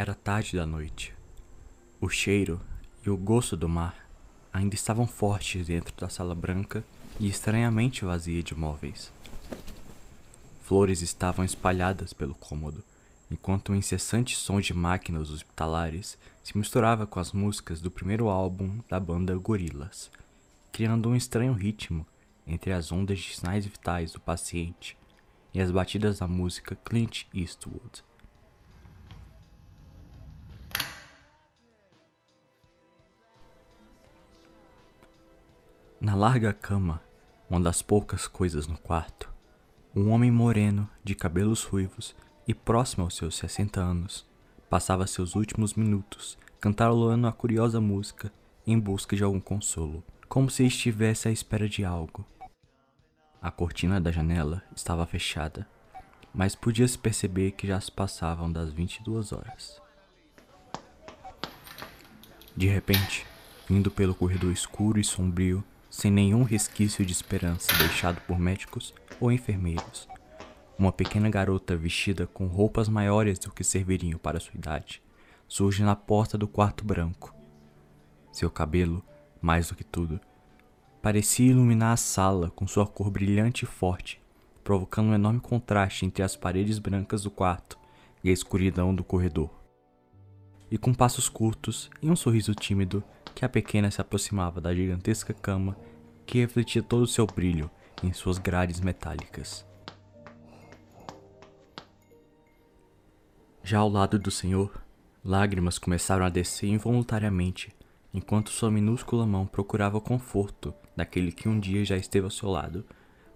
Era tarde da noite. O cheiro e o gosto do mar ainda estavam fortes dentro da sala branca e estranhamente vazia de móveis. Flores estavam espalhadas pelo cômodo, enquanto o incessante som de máquinas hospitalares se misturava com as músicas do primeiro álbum da banda Gorillaz, criando um estranho ritmo entre as ondas de sinais vitais do paciente e as batidas da música Clint Eastwood. Na larga cama, uma das poucas coisas no quarto, um homem moreno, de cabelos ruivos e próximo aos seus 60 anos, passava seus últimos minutos cantarolando a curiosa música em busca de algum consolo, como se estivesse à espera de algo. A cortina da janela estava fechada, mas podia-se perceber que já se passavam das 22 horas. De repente, indo pelo corredor escuro e sombrio, sem nenhum resquício de esperança deixado por médicos ou enfermeiros, uma pequena garota vestida com roupas maiores do que serviriam para sua idade surge na porta do quarto branco. Seu cabelo, mais do que tudo, parecia iluminar a sala com sua cor brilhante e forte, provocando um enorme contraste entre as paredes brancas do quarto e a escuridão do corredor. E com passos curtos e um sorriso tímido, que a pequena se aproximava da gigantesca cama que refletia todo o seu brilho em suas grades metálicas. Já ao lado do senhor, lágrimas começaram a descer involuntariamente enquanto sua minúscula mão procurava o conforto daquele que um dia já esteve ao seu lado,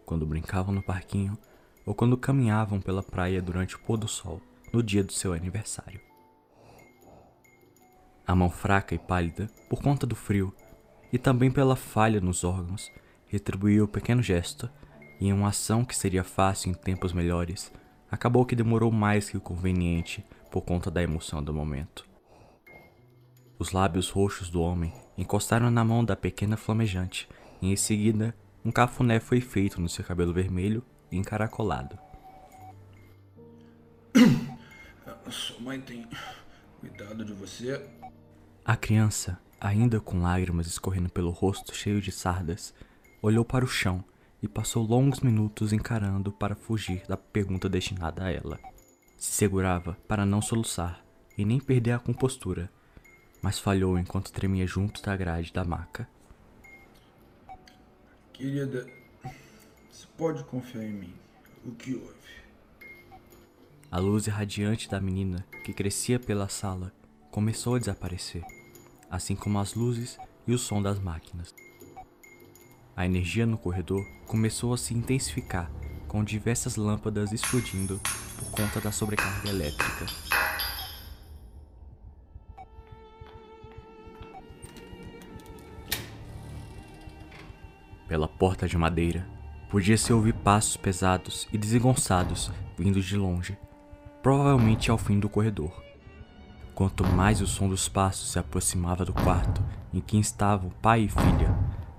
quando brincavam no parquinho ou quando caminhavam pela praia durante o pôr do sol no dia do seu aniversário. A mão fraca e pálida, por conta do frio e também pela falha nos órgãos, retribuiu o pequeno gesto e, em uma ação que seria fácil em tempos melhores, acabou que demorou mais que o conveniente por conta da emoção do momento. Os lábios roxos do homem encostaram na mão da pequena flamejante, e em seguida, um cafuné foi feito no seu cabelo vermelho e encaracolado. Sua mãe tem cuidado de você? A criança, ainda com lágrimas escorrendo pelo rosto cheio de sardas, olhou para o chão e passou longos minutos encarando para fugir da pergunta destinada a ela. Se segurava para não soluçar e nem perder a compostura mas falhou enquanto tremia junto da grade da maca. Querida, você pode confiar em mim. O que houve? A luz irradiante da menina, que crescia pela sala, começou a desaparecer, assim como as luzes e o som das máquinas. A energia no corredor começou a se intensificar, com diversas lâmpadas explodindo por conta da sobrecarga elétrica. Pela porta de madeira, podia-se ouvir passos pesados e desengonçados vindo de longe, provavelmente ao fim do corredor. Quanto mais o som dos passos se aproximava do quarto em que estavam pai e filha,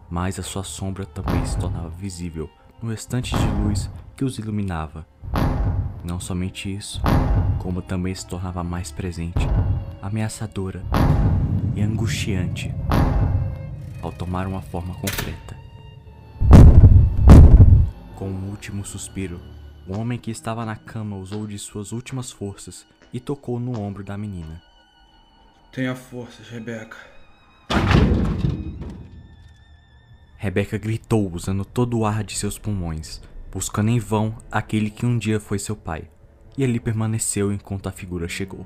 mais a sua sombra também se tornava visível no restante de luz que os iluminava. Não somente isso, como também se tornava mais presente, ameaçadora e angustiante ao tomar uma forma concreta. Com um último suspiro, o homem que estava na cama usou de suas últimas forças e tocou no ombro da menina. Tenha forças, Rebeca. Rebeca gritou usando todo o ar de seus pulmões, buscando em vão aquele que um dia foi seu pai, e ali permaneceu enquanto a figura chegou.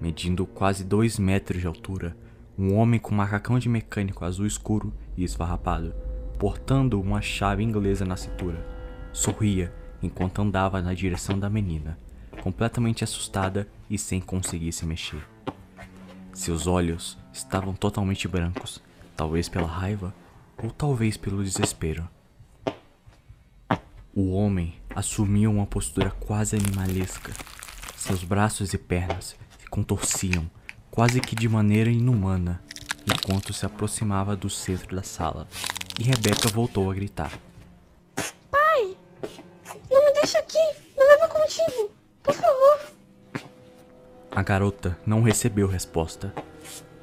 Medindo quase dois metros de altura, um homem com macacão de mecânico azul escuro e esfarrapado portando uma chave inglesa na cintura. Sorria enquanto andava na direção da menina, completamente assustada e sem conseguir se mexer. Seus olhos estavam totalmente brancos, talvez pela raiva ou talvez pelo desespero. O homem assumia uma postura quase animalesca. Seus braços e pernas se contorciam, quase que de maneira inumana, enquanto se aproximava do centro da sala e Rebeca voltou a gritar. Pai! Não me deixa aqui! Me leva contigo! Por favor! A garota não recebeu resposta.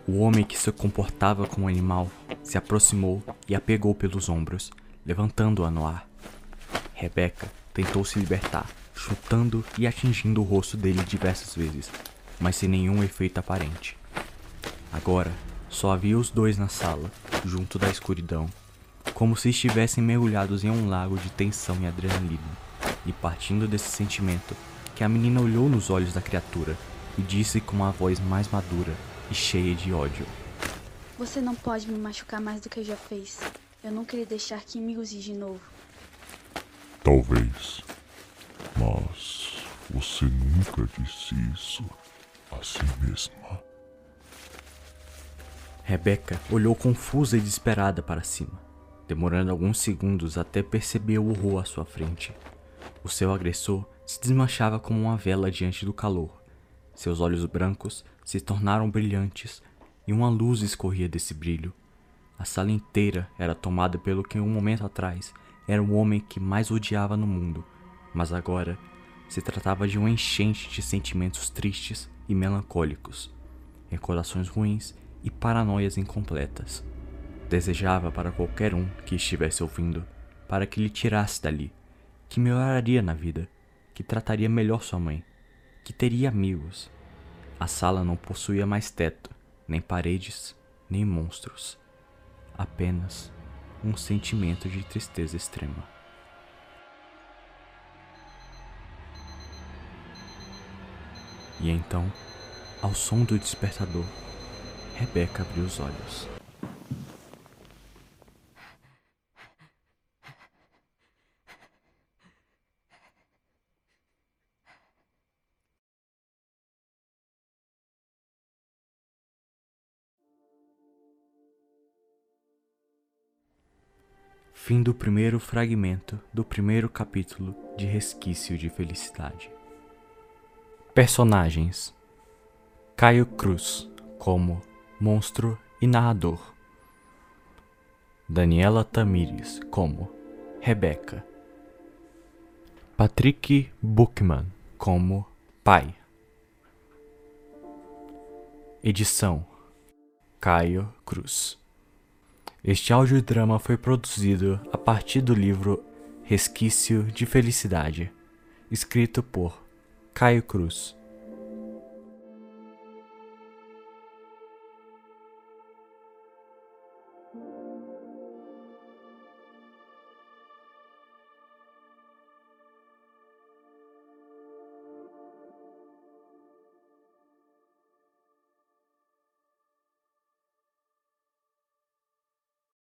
O homem que se comportava como animal se aproximou e a pegou pelos ombros, levantando-a no ar. Rebeca tentou se libertar, chutando e atingindo o rosto dele diversas vezes, mas sem nenhum efeito aparente. Agora, só havia os dois na sala, junto da escuridão, como se estivessem mergulhados em um lago de tensão e adrenalina. E partindo desse sentimento, que a menina olhou nos olhos da criatura e disse com uma voz mais madura e cheia de ódio: Você não pode me machucar mais do que já fez. Eu não queria deixar que me use de novo. Talvez. Mas você nunca disse isso a si mesma. Rebeca olhou confusa e desesperada para cima, demorando alguns segundos até perceber o horror à sua frente. O seu agressor se desmanchava como uma vela diante do calor. Seus olhos brancos se tornaram brilhantes e uma luz escorria desse brilho. A sala inteira era tomada pelo que um momento atrás era o homem que mais odiava no mundo, mas agora se tratava de uma enchente de sentimentos tristes e melancólicos, recordações ruins e paranoias incompletas. Desejava para qualquer um que estivesse ouvindo, para que lhe tirasse dali, que melhoraria na vida, que trataria melhor sua mãe, que teria amigos. A sala não possuía mais teto, nem paredes, nem monstros. Apenas um sentimento de tristeza extrema. E então, ao som do despertador, Rebeca abriu os olhos. Fim do primeiro fragmento do primeiro capítulo de Resquício de Felicidade. Personagens: Caio Cruz como monstro e narrador. Daniela Tamires como Rebeca. Patrick Buchmann como pai. Edição Caio Cruz. Este audiodrama foi produzido a partir do livro Resquício de Felicidade, escrito por Caio Cruz.